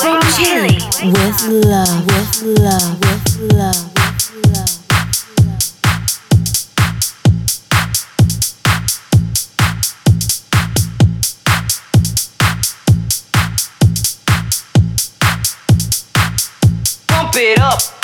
Frank chili with love, with love, with love. Pump it up.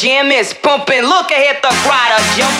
jam is pumping. Look ahead, the rider jumping.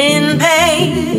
in pain.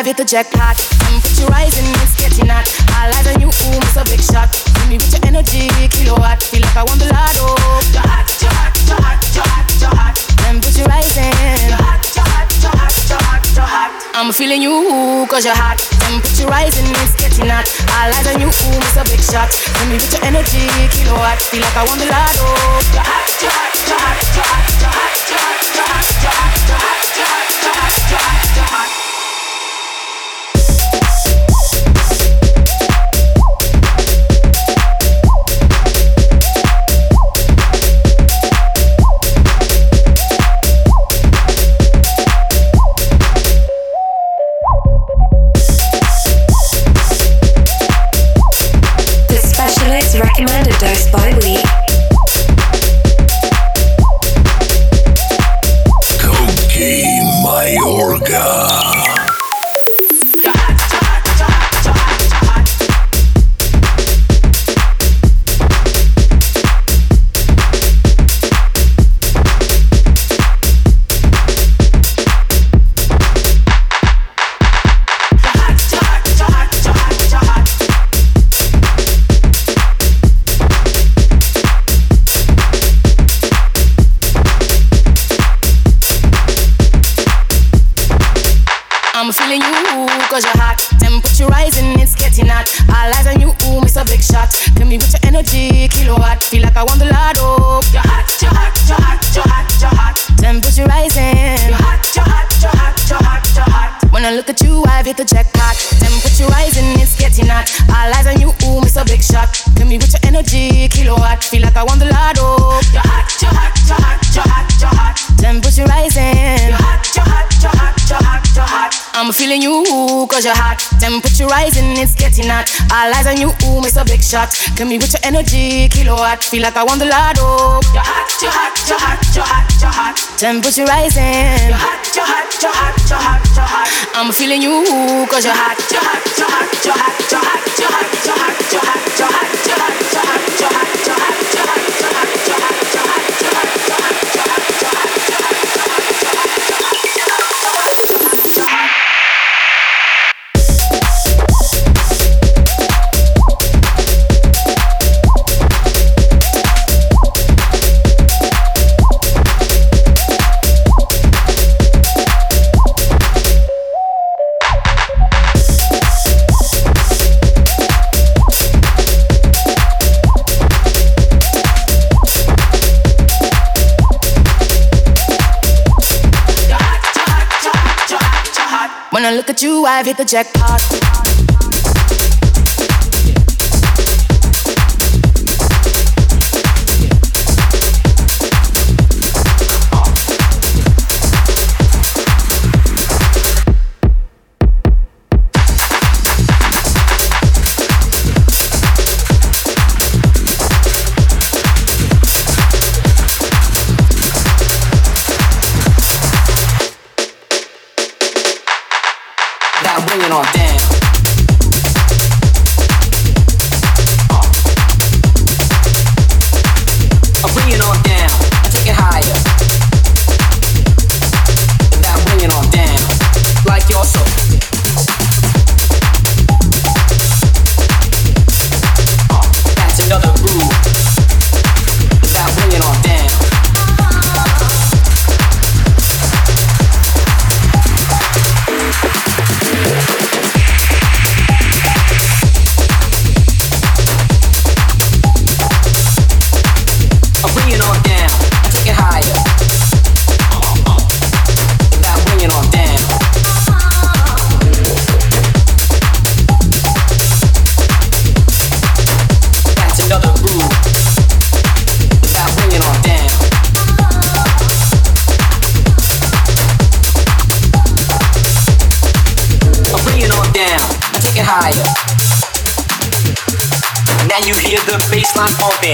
live, hit the jackpot. Temperature rising, it's getting hot. I lied on you, ooh, miss a big shot. See me with your energy, kilowatt. Feel like I want Bilado. You're hot, you're hot, you're hot, you're hot, you're hot. Then put your rising. You're hot, you're. I'm feeling you, cause you're hot. Temperature rising, it's getting hot. I lied on you, ooh, miss a big shot. See me with your energy, kilowatt. Feel like I won the lotto. hot, you're hot, you're hot, you're hot, you're hot, you're hot, you're hot, you're hot, you're hot, you're hot, you're hot, you're hot. Tell me with your energy, kilowatt. Feel like I want the lotto. You're hot, you're hot, you're hot, you're hot, you're hot. Temperature rising. You're hot, you're hot, you're hot, you're hot, you're hot. I'm feeling you, cause you're hot, you're hot, you're hot, you're hot, you're hot, you're hot, you're hot, you're hot, you're hot, you're hot, you're hot, you're hot, you're hot, you're hot. You, I've hit the jackpot.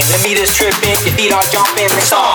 The meter's tripping, your feet are jumping, it's all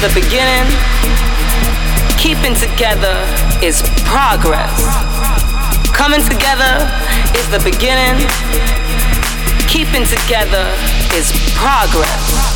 the beginning. Keeping together is progress. Coming together is the beginning. Keeping together is progress.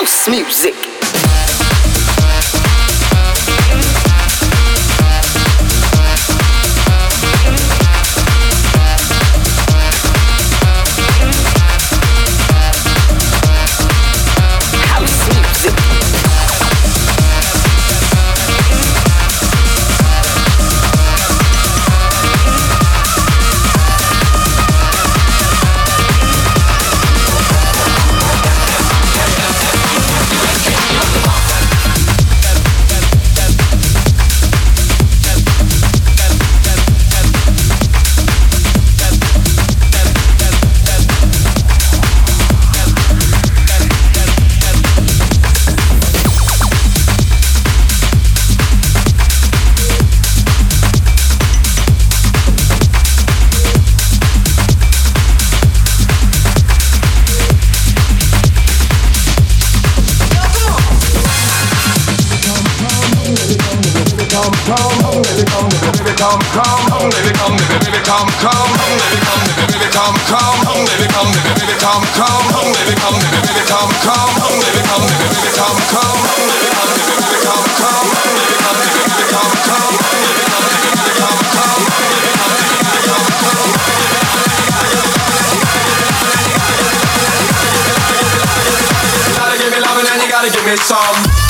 House music. Gotta give me loving and you gotta give me some.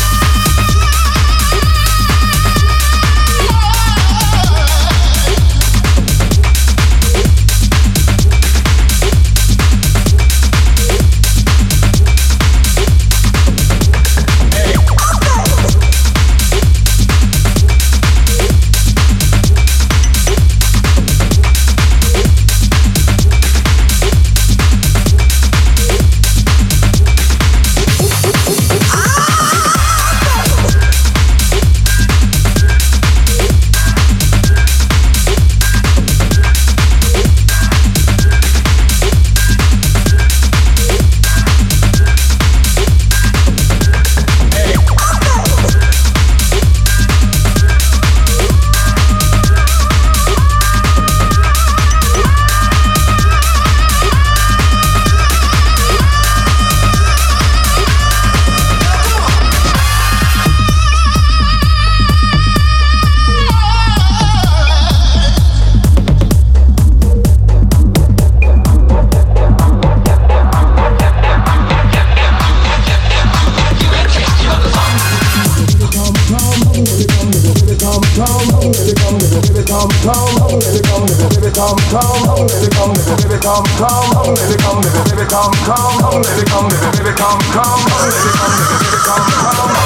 come, baby, come, baby, baby, come, come, come, baby, come, baby, baby, come, come, baby, come, baby, baby, come, come.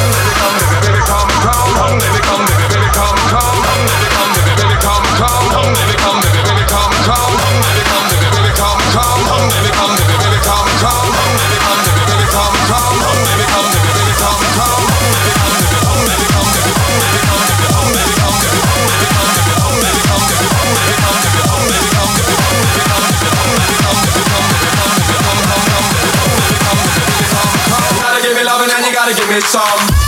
give it some. Um,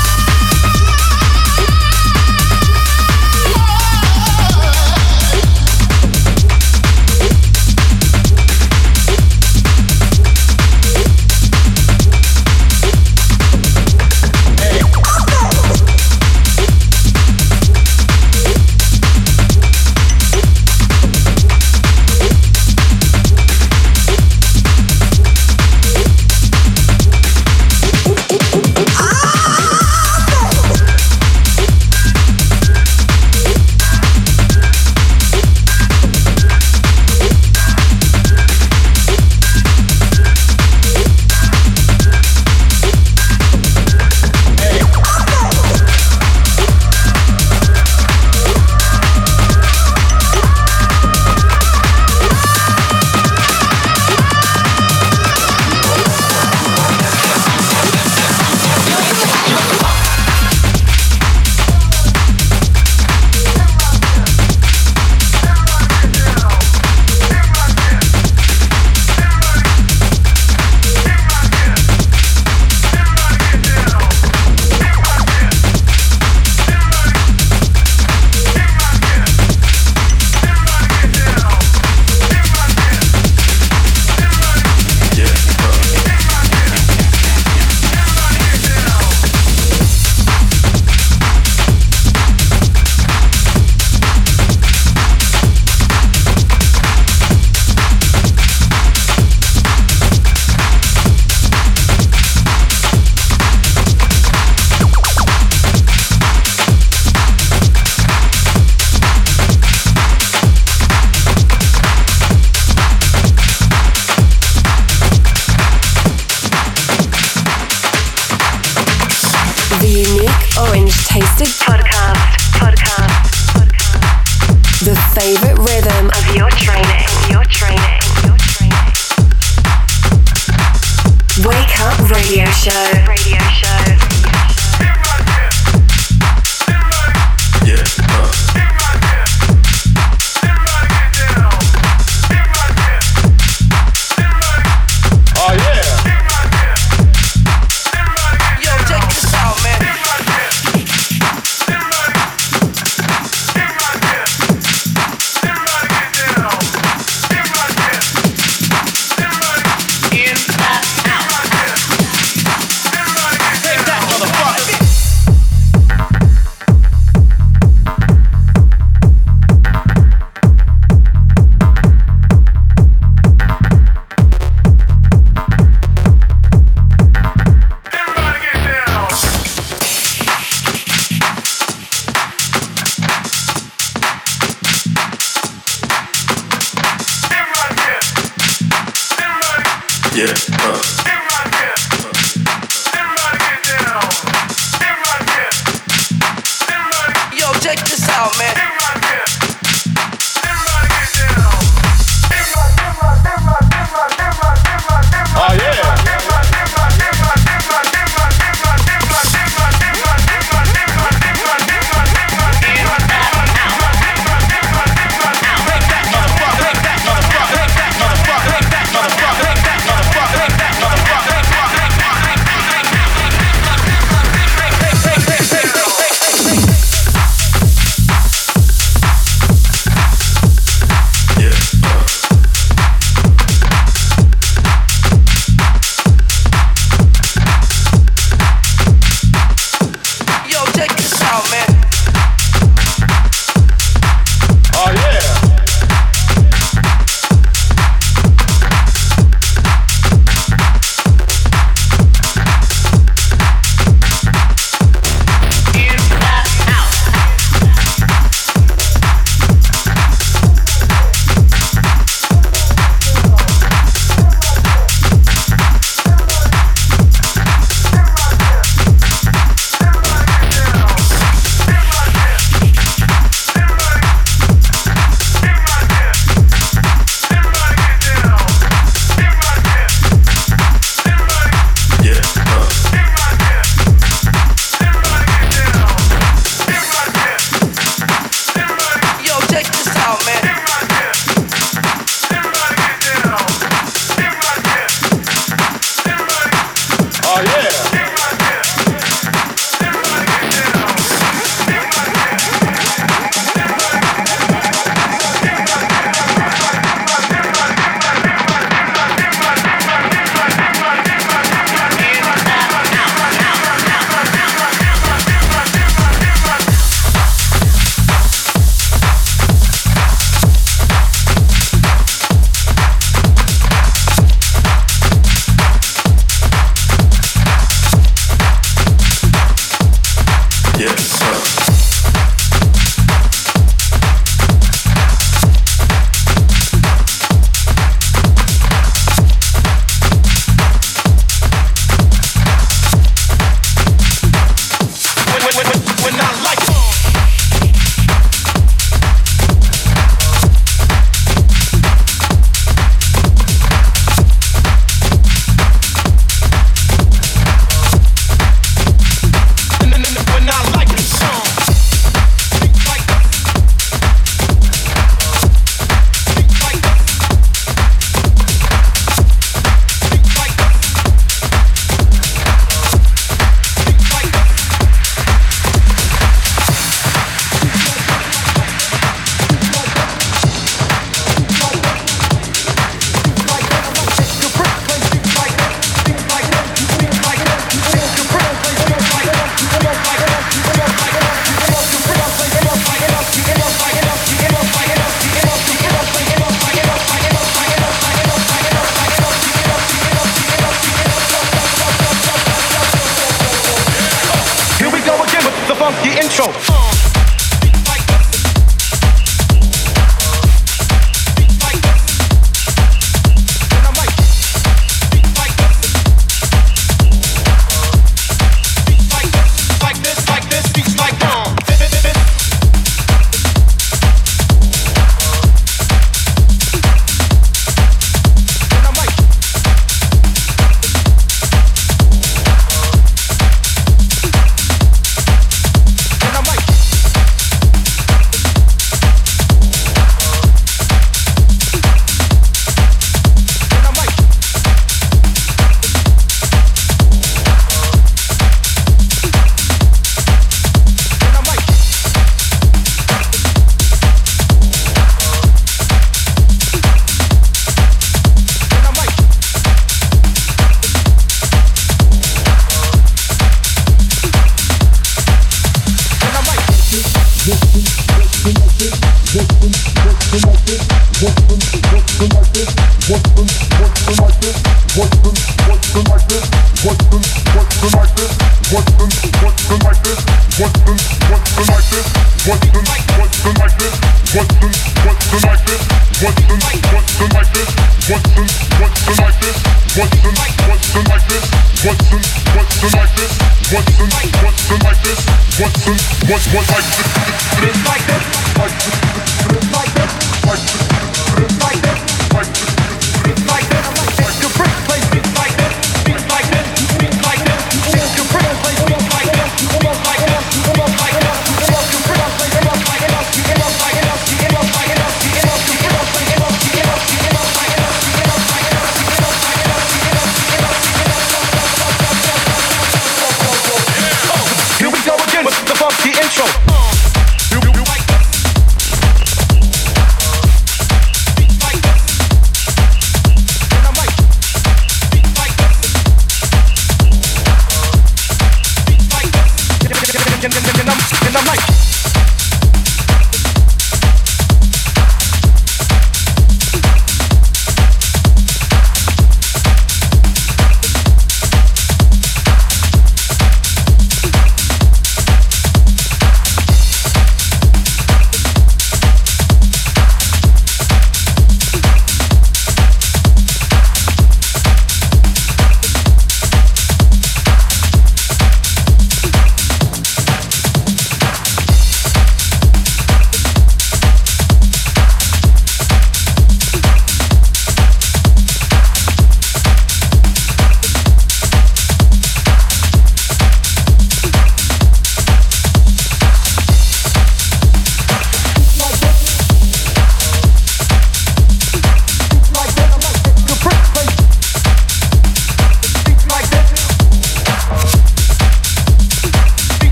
check this out, man.